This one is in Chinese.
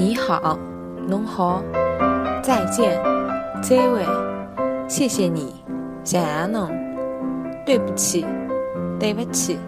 你好侬好再见。再会谢谢你谢谢侬对不起对不起。